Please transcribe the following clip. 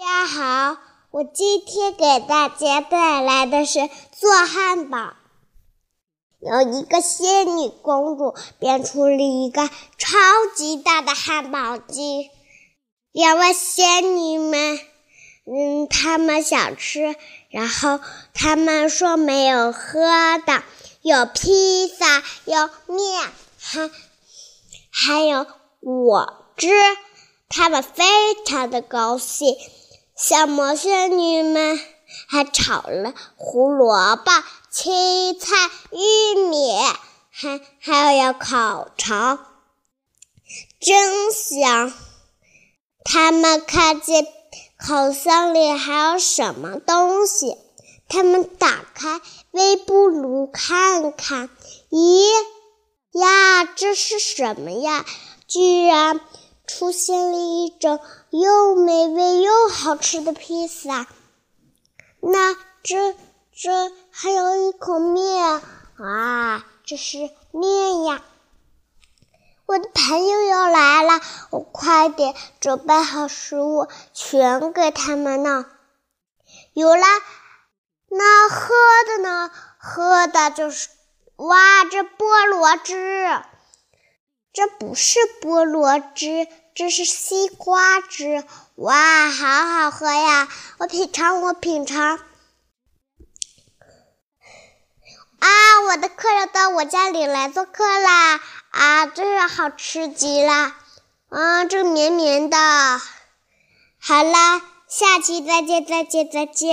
大家好，我今天给大家带来的是做汉堡。有一个仙女公主变出了一个超级大的汉堡机，两位仙女们，嗯，她们想吃，然后她们说没有喝的，有披萨，有面，还还有果汁，她们非常的高兴。小魔仙女们还炒了胡萝卜、青菜、玉米，还还要烤肠，真香！他们看见烤箱里还有什么东西，他们打开微波炉看看，咦呀，这是什么呀？居然！出现了一种又美味又好吃的披萨，那这这还有一口面啊！这是面呀！我的朋友要来了，我快点准备好食物，全给他们呢。有了，那喝的呢？喝的就是哇，这菠萝汁，这不是菠萝汁。这是西瓜汁，哇，好好喝呀！我品尝，我品尝。啊，我的客人到我家里来做客啦！啊，真是好吃极了，啊，这个绵绵的。好啦，下期再见，再见，再见。